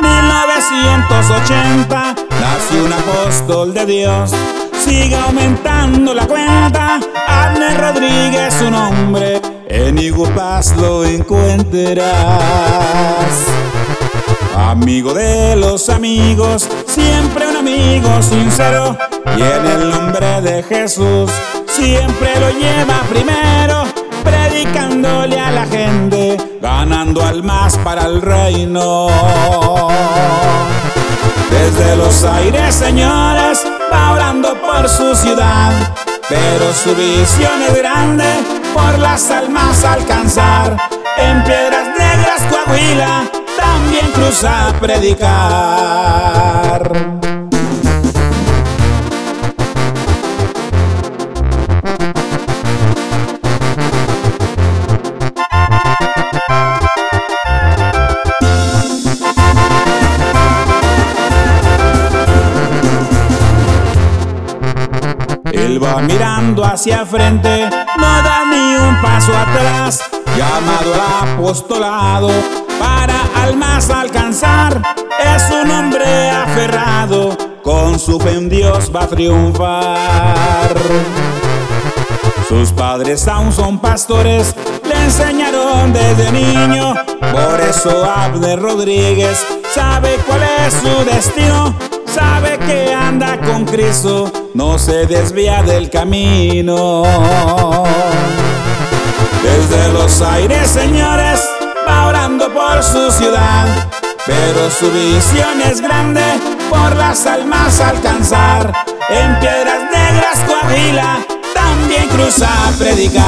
1980 nació un apóstol de Dios. Sigue aumentando la cuenta. Abner Rodríguez, su nombre. En Igupas lo encontrarás. Amigo de los amigos, siempre un amigo sincero. Y en el nombre de Jesús, siempre lo lleva primero, ganando almas para el reino. Desde los aires, señores, va orando por su ciudad, pero su visión es grande por las almas alcanzar. En Piedras Negras, Coahuila, también cruza a predicar. Él va mirando hacia frente, no da ni un paso atrás, llamado al apostolado para almas alcanzar. Es un hombre aferrado, con su fe en Dios va a triunfar. Sus padres aún son pastores, le enseñaron desde niño, por eso Abner Rodríguez sabe cuál es su destino sabe que con Cristo, no se desvía del camino. Desde los aires, señores, va orando por su ciudad, pero su visión es grande por las almas alcanzar. En piedras negras, Coahuila, también cruza a predicar.